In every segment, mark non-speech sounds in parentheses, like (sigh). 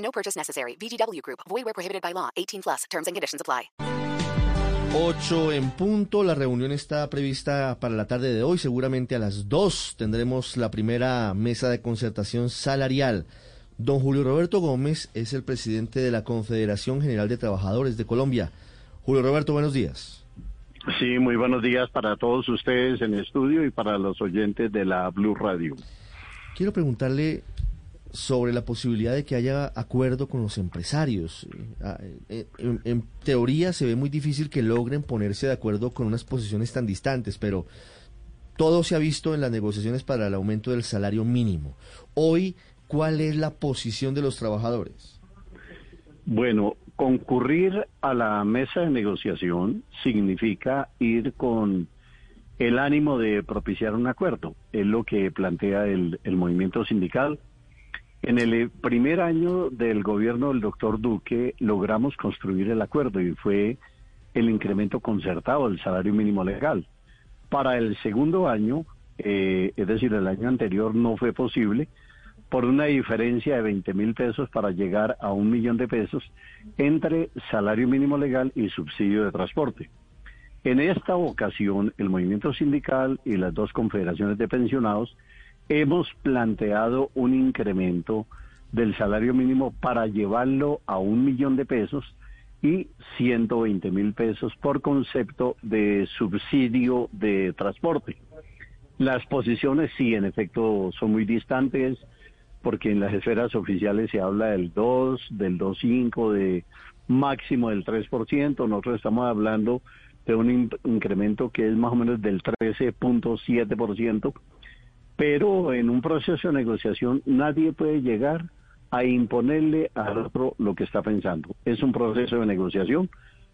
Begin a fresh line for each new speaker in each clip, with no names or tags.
No purchase necessary. VGW Group. Void where prohibited by law. 18 plus. Terms and conditions apply.
8 en punto. La reunión está prevista para la tarde de hoy. Seguramente a las 2 tendremos la primera mesa de concertación salarial. Don Julio Roberto Gómez es el presidente de la Confederación General de Trabajadores de Colombia. Julio Roberto, buenos días.
Sí, muy buenos días para todos ustedes en estudio y para los oyentes de la Blue Radio.
Quiero preguntarle sobre la posibilidad de que haya acuerdo con los empresarios. En, en, en, teoría se ve muy difícil que logren ponerse de acuerdo con unas posiciones tan distantes, pero todo se ha visto en las negociaciones para el aumento del salario mínimo. Hoy, ¿cuál es la posición de los trabajadores?
Bueno, concurrir a la mesa de negociación significa ir con el ánimo de propiciar un acuerdo. Es lo que plantea el movimiento sindical. En el primer año del gobierno del doctor Duque logramos construir el acuerdo y fue el incremento concertado del salario mínimo legal. Para el segundo año, eh, es decir, el año anterior no fue posible por una diferencia de 20 mil pesos para llegar a un millón de pesos entre salario mínimo legal y subsidio de transporte. En esta ocasión, el movimiento sindical y las dos confederaciones de pensionados hemos planteado un incremento del salario mínimo para llevarlo a un millón de pesos y 120 mil pesos por concepto de subsidio de transporte. Las posiciones sí, en efecto, son muy distantes porque en las esferas oficiales se habla del 2, del 2.5, de máximo del 3%. Nosotros estamos hablando de un incremento que es más o menos del 13.7%, pero en un proceso de negociación nadie puede llegar a imponerle al otro lo que está pensando. Es un proceso de negociación.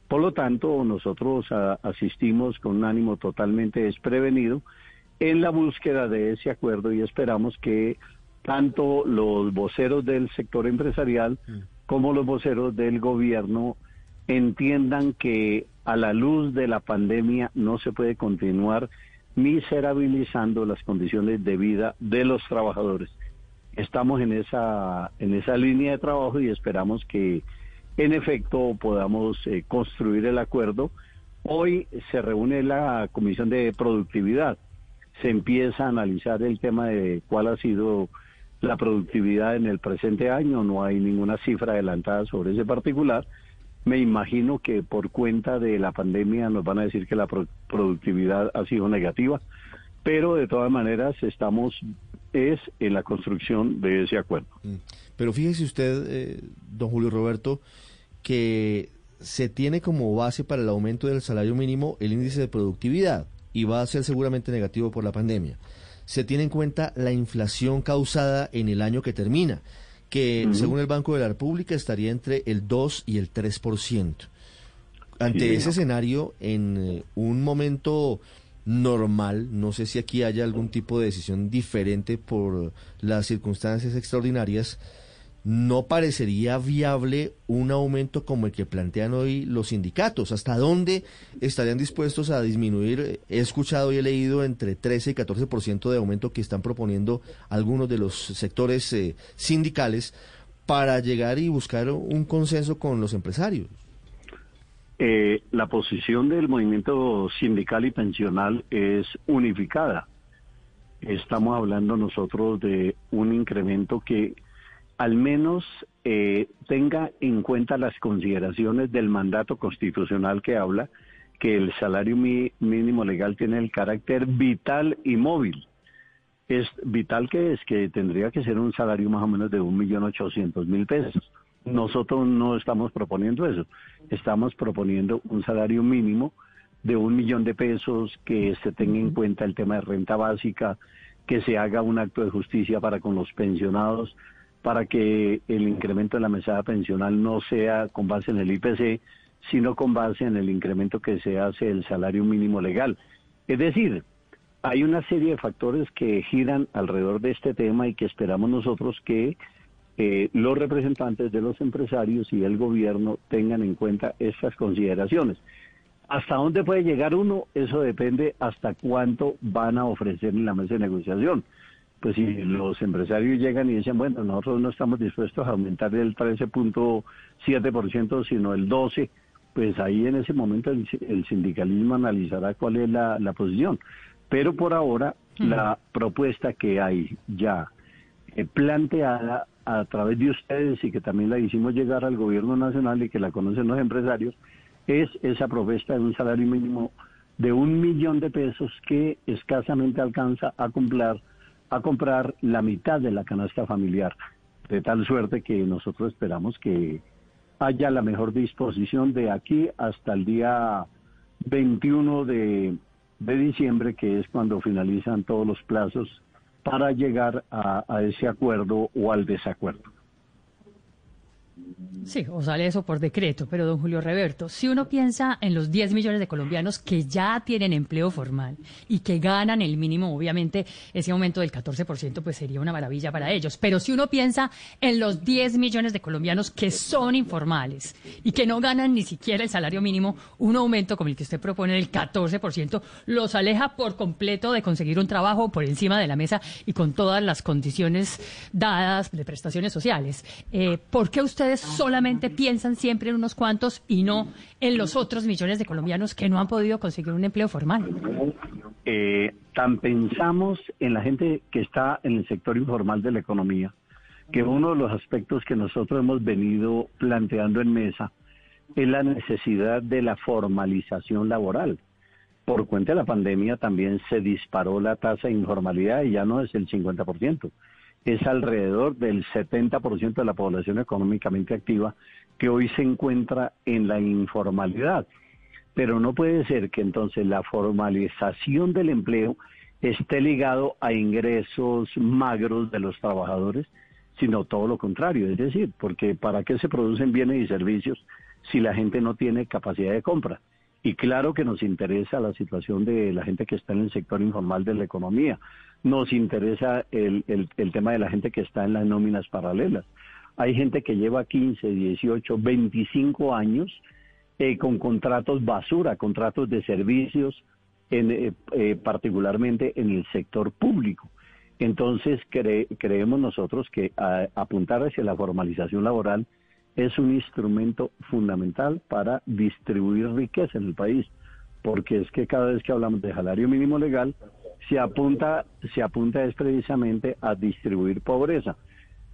Por lo tanto, nosotros a, asistimos con un ánimo totalmente desprevenido en la búsqueda de ese acuerdo y esperamos que tanto los voceros del sector empresarial como los voceros del gobierno entiendan que a la luz de la pandemia no se puede continuar miserabilizando las condiciones de vida de los trabajadores. Estamos en esa en esa línea de trabajo y esperamos que en efecto podamos eh, construir el acuerdo. Hoy se reúne la Comisión de Productividad. Se empieza a analizar el tema de cuál ha sido la productividad en el presente año. No hay ninguna cifra adelantada sobre ese particular me imagino que por cuenta de la pandemia nos van a decir que la pro productividad ha sido negativa, pero de todas maneras estamos es en la construcción de ese acuerdo.
Pero fíjese usted, eh, don Julio Roberto, que se tiene como base para el aumento del salario mínimo el índice de productividad y va a ser seguramente negativo por la pandemia. Se tiene en cuenta la inflación causada en el año que termina que uh -huh. según el Banco de la República estaría entre el 2 y el 3%. Ante sí, ese escenario, en eh, un momento normal, no sé si aquí haya algún tipo de decisión diferente por las circunstancias extraordinarias, no parecería viable un aumento como el que plantean hoy los sindicatos. ¿Hasta dónde estarían dispuestos a disminuir? He escuchado y he leído entre 13 y 14% de aumento que están proponiendo algunos de los sectores eh, sindicales para llegar y buscar un consenso con los empresarios.
Eh, la posición del movimiento sindical y pensional es unificada. Estamos hablando nosotros de un incremento que al menos eh, tenga en cuenta las consideraciones del mandato constitucional que habla que el salario mínimo legal tiene el carácter vital y móvil. Es vital que es que tendría que ser un salario más o menos de un millón ochocientos mil pesos. Nosotros no estamos proponiendo eso. Estamos proponiendo un salario mínimo de un millón de pesos que se tenga en cuenta el tema de renta básica, que se haga un acto de justicia para con los pensionados, para que el incremento de la mesada pensional no sea con base en el IPC, sino con base en el incremento que se hace del salario mínimo legal. Es decir, hay una serie de factores que giran alrededor de este tema y que esperamos nosotros que eh, los representantes de los empresarios y el gobierno tengan en cuenta estas consideraciones. ¿Hasta dónde puede llegar uno? Eso depende hasta cuánto van a ofrecer en la mesa de negociación. Pues si los empresarios llegan y dicen, bueno, nosotros no estamos dispuestos a aumentar el 13.7%, sino el 12%, pues ahí en ese momento el, sindicalismo analizará cuál es la, posición. Pero por ahora, la propuesta que hay ya eh, planteada a través de ustedes y que también la hicimos llegar al gobierno nacional y que la conocen los empresarios, es esa propuesta de un salario mínimo de un millón de pesos que escasamente alcanza a comprar, a comprar la mitad de la canasta familiar. De tal suerte que nosotros esperamos que haya la mejor disposición de aquí hasta el día 21 de, de diciembre, que es cuando finalizan todos los plazos para llegar a, a ese acuerdo o al desacuerdo.
Sí, o sale eso por decreto, pero don Julio Reverto, si uno piensa en los 10 millones de colombianos que ya tienen empleo formal y que ganan el mínimo, obviamente ese aumento del 14% pues sería una maravilla para ellos, pero si uno piensa en los 10 millones de colombianos que son informales y que no ganan ni siquiera el salario mínimo, un aumento como el que usted propone del 14% los aleja por completo de conseguir un trabajo por encima de la mesa y con todas las condiciones dadas de prestaciones sociales. Eh, ¿Por qué usted solamente piensan siempre en unos cuantos y no en los otros millones de colombianos que no han podido conseguir un empleo formal.
Eh, tan pensamos en la gente que está en el sector informal de la economía, que uno de los aspectos que nosotros hemos venido planteando en mesa es la necesidad de la formalización laboral. Por cuenta de la pandemia también se disparó la tasa de informalidad y ya no es el 50% es alrededor del 70% de la población económicamente activa que hoy se encuentra en la informalidad. Pero no puede ser que entonces la formalización del empleo esté ligado a ingresos magros de los trabajadores, sino todo lo contrario. Es decir, porque ¿para qué se producen bienes y servicios si la gente no tiene capacidad de compra? Y claro que nos interesa la situación de la gente que está en el sector informal de la economía. Nos interesa el, el, tema de la gente que está en las nóminas paralelas. Hay gente que lleva 15, 18, 25 años eh, con contratos basura, contratos de servicios, en, eh, eh, particularmente en el sector público. Entonces creemos nosotros que apuntar hacia la formalización laboral es un instrumento fundamental para distribuir riqueza en el país, porque es que cada vez que hablamos de salario mínimo legal, se apunta, se apunta es precisamente a distribuir pobreza.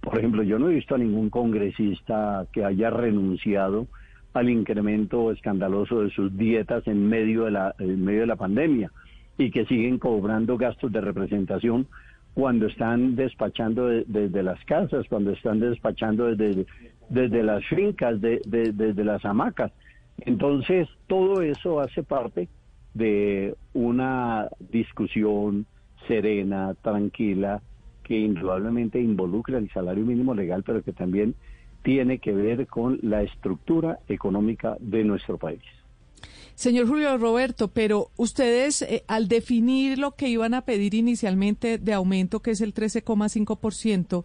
Por ejemplo, yo no he visto a ningún congresista que haya renunciado al incremento escandaloso de sus dietas en medio de la, en medio de la pandemia y que siguen cobrando gastos de representación cuando están despachando desde las casas, cuando están despachando desde, desde las fincas, desde las hamacas. Entonces, todo eso hace parte de una discusión serena, tranquila, que indudablemente involucra el salario mínimo legal, pero que también tiene que ver con la estructura económica de nuestro país.
Señor Julio Roberto, pero ustedes eh, al definir lo que iban a pedir inicialmente de aumento, que es el 13,5%,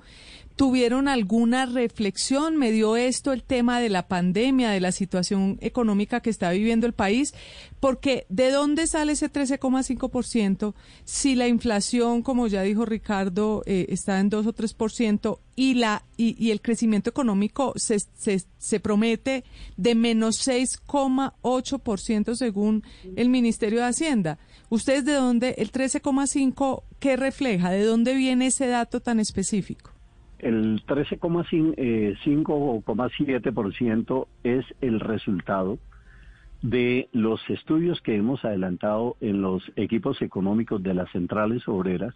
¿Tuvieron alguna reflexión? ¿Me dio esto el tema de la pandemia, de la situación económica que está viviendo el país? Porque ¿de dónde sale ese 13,5% si la inflación, como ya dijo Ricardo, eh, está en 2 o 3% y, la, y, el crecimiento económico se, se, se promete de menos 6,8% según el Ministerio de Hacienda? ¿Ustedes de dónde, el 13,5, qué refleja? ¿De dónde viene ese dato tan específico?
El 13,5,7% es el resultado de los estudios que hemos adelantado en los equipos económicos de las centrales obreras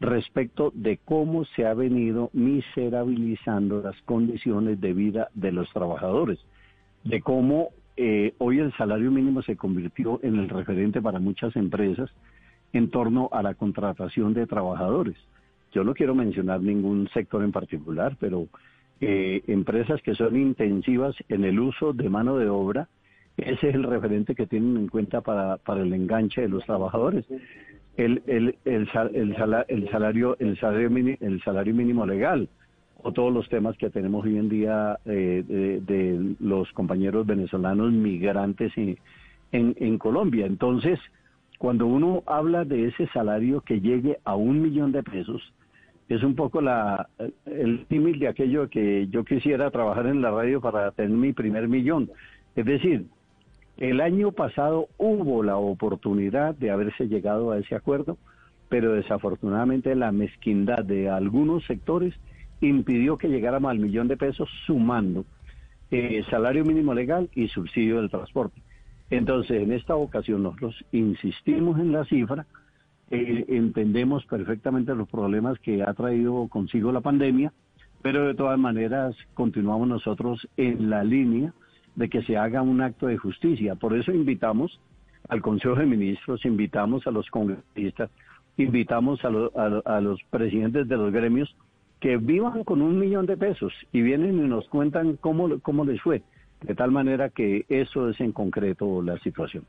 respecto de cómo se ha venido miserabilizando las condiciones de vida de los trabajadores, de cómo eh, hoy el salario mínimo se convirtió en el referente para muchas empresas en torno a la contratación de trabajadores yo no quiero mencionar ningún sector en particular, pero eh, empresas que son intensivas en el uso de mano de obra, ese es el referente que tienen en cuenta para, para el enganche de los trabajadores. El, el, el, el, salario, el, salario, mínimo, el salario mínimo legal o todos los temas que tenemos hoy en día eh, de, de, los compañeros venezolanos migrantes en, en Colombia. Entonces, cuando uno habla de ese salario que llegue a un millón de pesos, es un poco la el tímil de aquello que yo quisiera trabajar en la radio para tener mi primer millón. Es decir, el año pasado hubo la oportunidad de haberse llegado a ese acuerdo, pero desafortunadamente la mezquindad de algunos sectores impidió que llegáramos al millón de pesos sumando eh, salario mínimo legal y subsidio del transporte. Entonces, en esta ocasión nosotros insistimos en la cifra, eh, entendemos perfectamente los problemas que ha traído consigo la pandemia, pero de todas maneras continuamos nosotros en la línea de que se haga un acto de justicia. Por eso invitamos al Consejo de Ministros, invitamos a los congresistas, invitamos a, a, los presidentes de los gremios que vivan con un millón de pesos y vienen y nos cuentan cómo, cómo les fue. De tal manera que eso es en concreto la situación.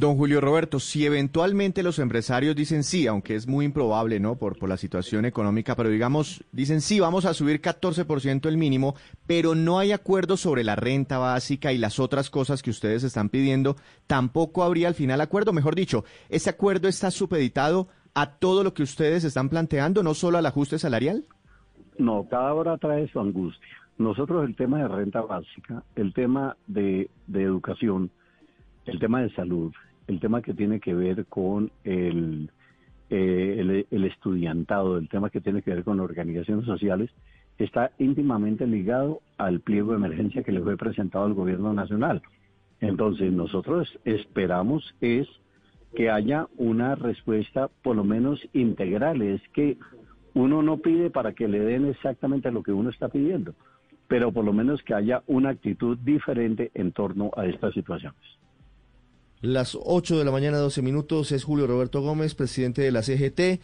Don Julio Roberto, si eventualmente los empresarios dicen sí, aunque es muy improbable, ¿no? Por, la situación económica, pero digamos, dicen sí, vamos a subir 14% el mínimo, pero no hay acuerdo sobre la renta básica y las otras cosas que ustedes están pidiendo, tampoco habría al final acuerdo. Mejor dicho, ¿ese acuerdo está supeditado a todo lo que ustedes están planteando, no solo al ajuste salarial?
No, cada hora trae su angustia. Nosotros el tema de renta básica, el tema de educación, el tema de salud, el tema que tiene que ver con el, eh, el, estudiantado, el tema que tiene que ver con organizaciones sociales, está íntimamente ligado al pliego de emergencia que le fue presentado al gobierno nacional. Entonces nosotros esperamos es que haya una respuesta por lo menos integral, es que uno no pide para que le den exactamente lo que uno está pidiendo, pero por lo menos que haya una actitud diferente en torno a estas situaciones.
Las 8 de la mañana, 12 minutos, es Julio Roberto Gómez, presidente de la CGT,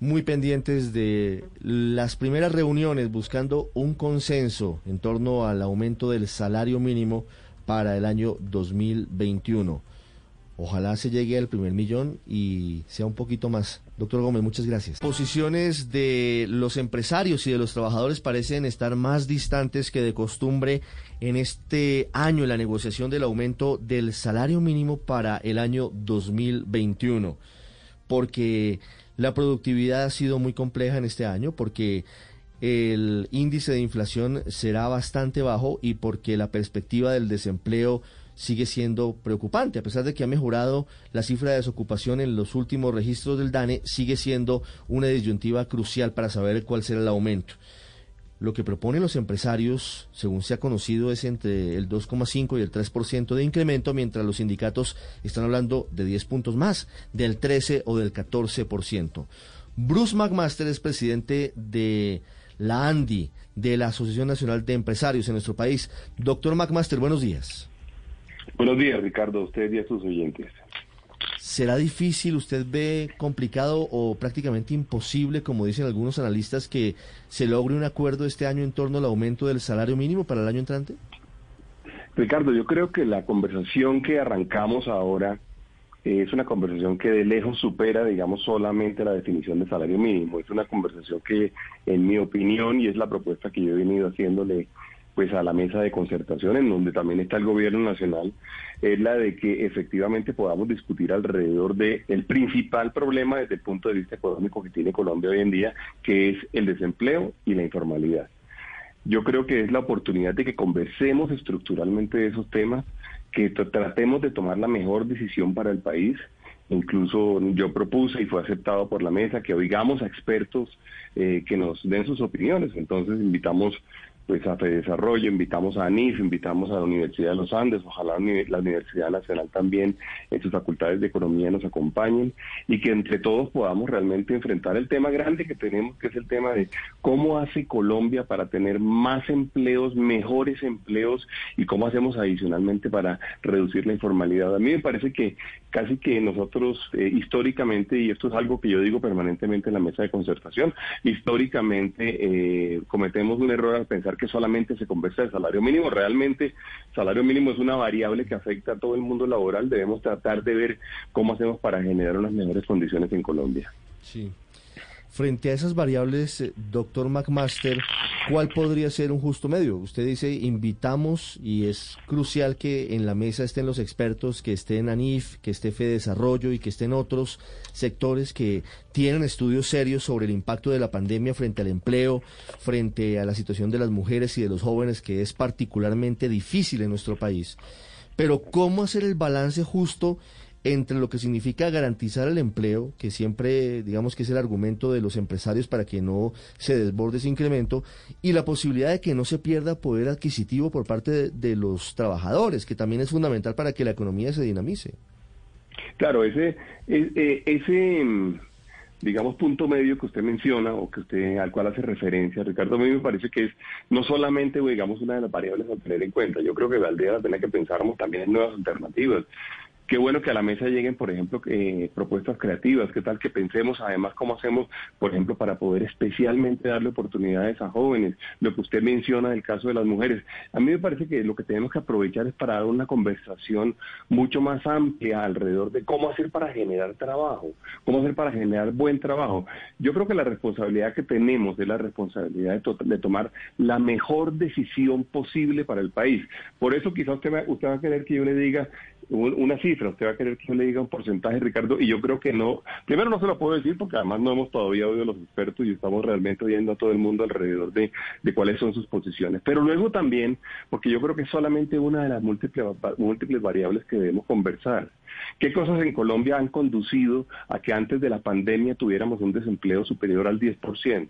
muy pendientes de las primeras reuniones buscando un consenso en torno al aumento del salario mínimo para el año 2021. Ojalá se llegue al primer millón y sea un poquito más. Doctor Gómez, muchas gracias. Posiciones de los empresarios y de los trabajadores parecen estar más distantes que de costumbre en este año en la negociación del aumento del salario mínimo para el año 2021. Porque la productividad ha sido muy compleja en este año, porque el índice de inflación será bastante bajo y porque la perspectiva del desempleo sigue siendo preocupante. A pesar de que ha mejorado la cifra de desocupación en los últimos registros del DANE, sigue siendo una disyuntiva crucial para saber cuál será el aumento. Lo que proponen los empresarios, según se ha conocido, es entre el 2,5 y el 3% de incremento, mientras los sindicatos están hablando de 10 puntos más, del 13 o del 14%. Bruce McMaster es presidente de la ANDI, de la Asociación Nacional de Empresarios en nuestro país. Doctor McMaster, buenos días.
Buenos días, Ricardo, a usted y a sus oyentes.
¿Será difícil, usted ve complicado o prácticamente imposible, como dicen algunos analistas, que se logre un acuerdo este año en torno al aumento del salario mínimo para el año entrante?
Ricardo, yo creo que la conversación que arrancamos ahora es una conversación que de lejos supera, digamos, solamente la definición de salario mínimo. Es una conversación que, en mi opinión, y es la propuesta que yo he venido haciéndole pues a la mesa de concertación en donde también está el gobierno nacional es la de que efectivamente podamos discutir alrededor de el principal problema desde el punto de vista económico que tiene Colombia hoy en día, que es el desempleo y la informalidad. Yo creo que es la oportunidad de que conversemos estructuralmente de esos temas, que tratemos de tomar la mejor decisión para el país. Incluso yo propuse y fue aceptado por la mesa que oigamos a expertos eh, que nos den sus opiniones. Entonces invitamos pues a Desarrollo, invitamos a ANIF, invitamos a la Universidad de los Andes, ojalá la Universidad Nacional también en sus facultades de economía nos acompañen y que entre todos podamos realmente enfrentar el tema grande que tenemos, que es el tema de cómo hace Colombia para tener más empleos, mejores empleos y cómo hacemos adicionalmente para reducir la informalidad. A mí me parece que casi que nosotros eh, históricamente, y esto es algo que yo digo permanentemente en la mesa de concertación, históricamente eh, cometemos un error al pensar que solamente se conversa de salario mínimo. Realmente, salario mínimo es una variable que afecta a todo el mundo laboral. Debemos tratar de ver cómo hacemos para generar unas mejores condiciones en Colombia.
Sí. Frente a esas variables, eh, doctor McMaster, ¿cuál podría ser un justo medio? Usted dice, invitamos y es crucial que en la mesa estén los expertos, que estén ANIF, que esté Fede Desarrollo y que estén otros sectores que tienen estudios serios sobre el impacto de la pandemia frente al empleo, frente a la situación de las mujeres y de los jóvenes, que es particularmente difícil en nuestro país. Pero ¿cómo hacer el balance justo entre lo que significa garantizar el empleo, que siempre digamos que es el argumento de los empresarios para que no se desborde ese incremento, y la posibilidad de que no se pierda poder adquisitivo por parte de, los trabajadores, que también es fundamental para que la economía se dinamice.
Claro, ese, e, e, ese digamos, punto medio que usted menciona o que usted al cual hace referencia, Ricardo, a mí me parece que es no solamente, digamos, una de las variables a tener en cuenta. Yo creo que valdría la pena que pensáramos también en nuevas alternativas. Qué bueno que a la mesa lleguen, por ejemplo, eh, propuestas creativas. Qué tal que pensemos además cómo hacemos, por ejemplo, para poder especialmente darle oportunidades a jóvenes. Lo que usted menciona del caso de las mujeres. A mí me parece que lo que tenemos que aprovechar es para dar una conversación mucho más amplia alrededor de cómo hacer para generar trabajo, cómo hacer para generar buen trabajo. Yo creo que la responsabilidad que tenemos es la responsabilidad de, tomar la mejor decisión posible para el país. Por eso quizás usted usted va a querer que yo le diga una cifra, usted va a querer que yo le diga un porcentaje, Ricardo, y yo creo que no. Primero no se lo puedo decir porque además no hemos todavía oído a los expertos y estamos realmente oyendo a todo el mundo alrededor de, de cuáles son sus posiciones. Pero luego también, porque yo creo que es solamente una de las múltiples, múltiples variables que debemos conversar. ¿Qué cosas en Colombia han conducido a que antes de la pandemia tuviéramos un desempleo superior al 10%?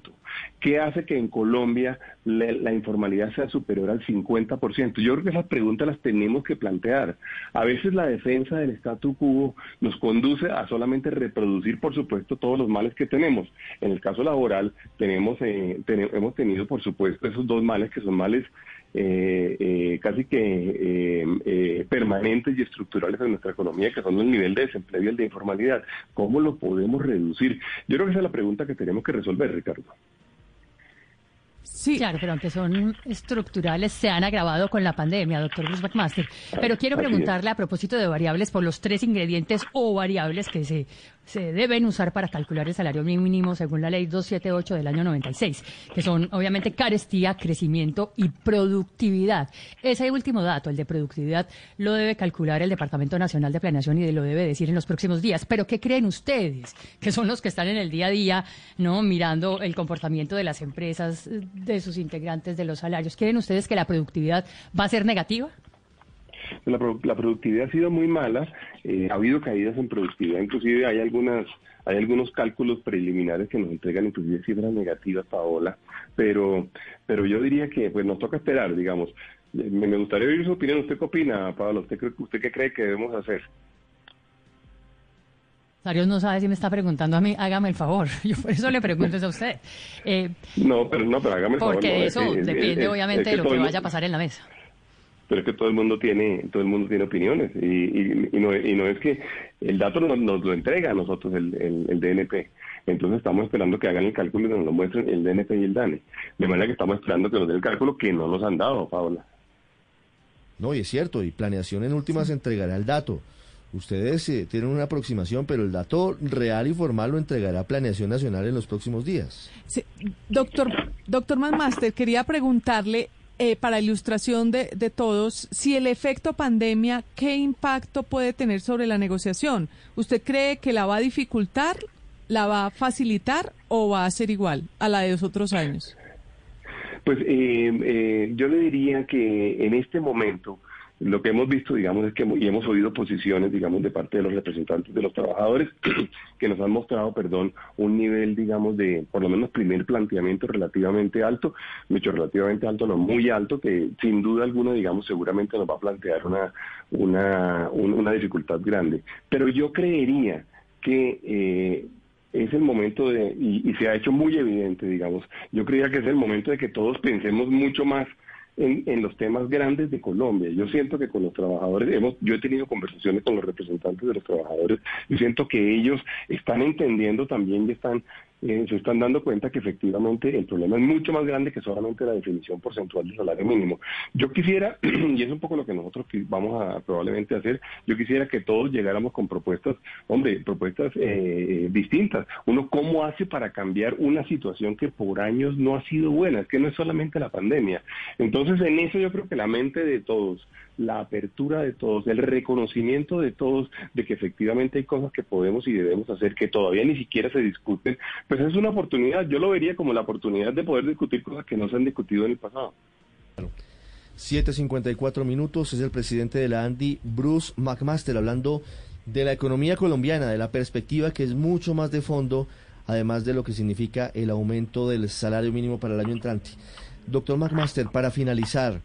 ¿Qué hace que en Colombia la, informalidad sea superior al 50%? Yo creo que esas preguntas las tenemos que plantear. A veces la defensa del statu quo nos conduce a solamente reproducir, por supuesto, todos los males que tenemos. En el caso laboral tenemos, eh, hemos tenido, por supuesto, esos dos males que son males eh, eh, casi que eh, eh, permanentes y estructurales en nuestra economía, que son el nivel de desempleo y el de informalidad. ¿Cómo lo podemos reducir? Yo creo que esa es la pregunta que tenemos que resolver, Ricardo.
Sí. Claro, pero aunque son estructurales, se han agravado con la pandemia, doctor Bruce McMaster. Pero quiero preguntarle a propósito de variables por los tres ingredientes o variables que se se deben usar para calcular el salario mínimo según la ley 278 del año 96, que son obviamente carestía, crecimiento y productividad. Ese último dato, el de productividad, lo debe calcular el Departamento Nacional de Planeación y lo debe decir en los próximos días. Pero ¿qué creen ustedes? Que son los que están en el día a día, ¿no? Mirando el comportamiento de las empresas, de sus integrantes, de los salarios. ¿Creen ustedes que la productividad va a ser negativa?
La, productividad ha sido muy mala, eh, ha habido caídas en productividad, inclusive hay algunas hay algunos cálculos preliminares que nos entregan inclusive cifras negativas, Paola, pero pero yo diría que pues nos toca esperar, digamos. Me, gustaría oír su opinión. ¿Usted qué opina, Paola? ¿Usted, ¿Usted qué cree que debemos hacer?
Sarios no sabe si me está preguntando a mí, hágame el favor. (laughs) Yo por eso le pregunto eso a usted.
Eh, no, pero no, pero hágame el
favor.
Porque
eso depende, obviamente, de lo que vaya a pasar en la mesa
pero es que todo el mundo tiene todo el mundo tiene opiniones y, y, no, y no es que el dato nos, lo entrega a nosotros el, el, DNP. Entonces estamos esperando que hagan el cálculo y nos lo muestren el DNP y el DANE. De manera que estamos esperando que nos den el cálculo que no nos han dado, Paola.
No, y es cierto, y planeación en últimas entregará el dato. Ustedes eh, tienen una aproximación, pero el dato real y formal lo entregará Planeación Nacional en los próximos días.
Sí. Doctor, doctor Manmaster, quería preguntarle, eh, para ilustración de, de, todos, si el efecto pandemia, ¿qué impacto puede tener sobre la negociación? ¿Usted cree que la va a dificultar, la va a facilitar o va a ser igual a la de los otros años?
Pues eh, eh, yo le diría que en este momento lo que hemos visto, digamos, es que y hemos oído posiciones, digamos, de parte de los representantes de los trabajadores (clears throat) que nos han mostrado, perdón, un nivel, digamos, de, por lo menos, primer planteamiento relativamente alto, mucho relativamente alto, no muy alto, que sin duda alguna, digamos, seguramente nos va a plantear una, una, una dificultad grande. Pero yo creería que eh, es el momento de, y, y se ha hecho muy evidente, digamos, yo creía que es el momento de que todos pensemos mucho más en, los temas grandes de Colombia. Yo siento que con los trabajadores, hemos, yo he tenido conversaciones con los representantes de los trabajadores y siento que ellos están entendiendo también y están eh, se están dando cuenta que efectivamente el problema es mucho más grande que solamente la definición porcentual del salario mínimo. Yo quisiera, (clears throat) y es un poco lo que nosotros vamos a probablemente hacer, yo quisiera que todos llegáramos con propuestas, hombre, propuestas eh, distintas. Uno, ¿cómo hace para cambiar una situación que por años no ha sido buena? Es que no es solamente la pandemia. Entonces, en eso yo creo que la mente de todos, la apertura de todos, el reconocimiento de todos de que efectivamente hay cosas que podemos y debemos hacer que todavía ni siquiera se discuten, pues es una oportunidad. Yo lo vería como la oportunidad de poder discutir cosas que no se han discutido en el pasado.
7.54 minutos, es el presidente de la ANDI, Bruce McMaster, hablando de la economía colombiana, de la perspectiva que es mucho más de fondo, además de lo que significa el aumento del salario mínimo para el año entrante. Doctor McMaster, para finalizar,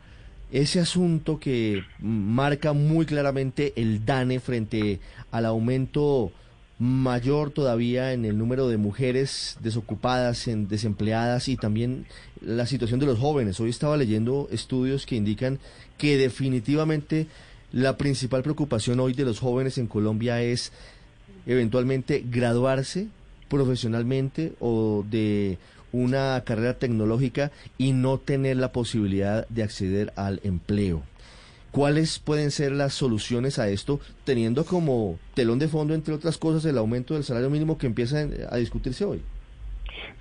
ese asunto que marca muy claramente el DANE frente al aumento mayor todavía en el número de mujeres desocupadas, en desempleadas y también la situación de los jóvenes. Hoy estaba leyendo estudios que indican que definitivamente la principal preocupación hoy de los jóvenes en Colombia es eventualmente graduarse profesionalmente o de una carrera tecnológica y no tener la posibilidad de acceder al empleo. ¿Cuáles pueden ser las soluciones a esto, teniendo como telón de fondo, entre otras cosas, el aumento del salario mínimo que empieza a discutirse hoy?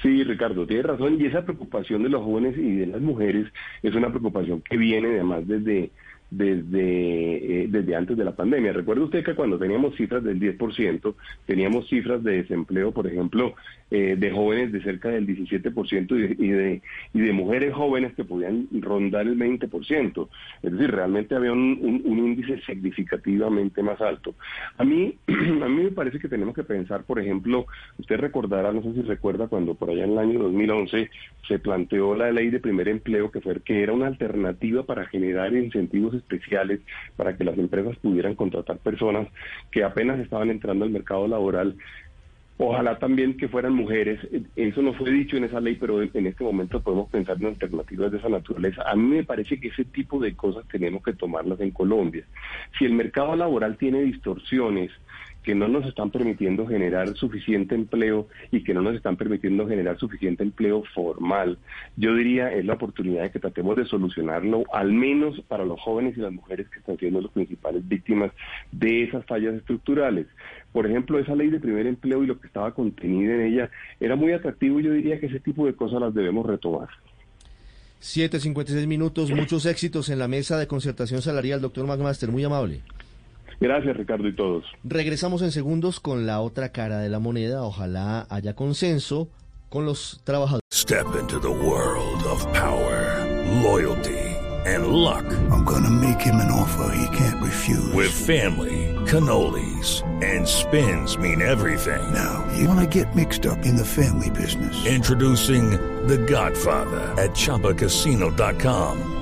Sí, Ricardo, tiene razón. Y esa preocupación de los jóvenes y de las mujeres es una preocupación que viene además desde desde, eh, desde antes de la pandemia. Recuerde usted que cuando teníamos cifras del 10%, teníamos cifras de desempleo, por ejemplo, eh, de jóvenes de cerca del 17% y de, y, de, mujeres jóvenes que podían rondar el 20%. Es decir, realmente había un, un, índice significativamente más alto. A mí, (clears throat) a mí me parece que tenemos que pensar, por ejemplo, usted recordará, no sé si recuerda, cuando por allá en el año 2011 se planteó la ley de primer empleo, que, fue, que era una alternativa para generar incentivos especiales para que las empresas pudieran contratar personas que apenas estaban entrando al mercado laboral Ojalá también que fueran mujeres. Eso no fue dicho en esa ley, pero en este momento podemos pensar en alternativas de esa naturaleza. A mí me parece que ese tipo de cosas tenemos que tomarlas en Colombia. Si el mercado laboral tiene distorsiones, que no nos están permitiendo generar suficiente empleo y que no nos están permitiendo generar suficiente empleo formal. Yo diría es la oportunidad de que tratemos de solucionarlo, al menos para los jóvenes y las mujeres que están siendo las principales víctimas de esas fallas estructurales. Por ejemplo, esa ley de primer empleo y lo que estaba contenido en ella era muy atractivo y yo diría que ese tipo de cosas las debemos retomar.
7.56 minutos, muchos éxitos en la mesa de concertación salarial, doctor McMaster, muy amable.
Gracias, Ricardo, y todos.
Regresamos en segundos con la otra cara de la moneda. Ojalá haya consenso con los trabajadores.
Step into the world of power, loyalty, and luck.
I'm gonna make him an offer he can't refuse.
With family, cannolis, and spins mean everything.
Now, you wanna get mixed up in the family business.
Introducing The Godfather at ChumbaCasino.com.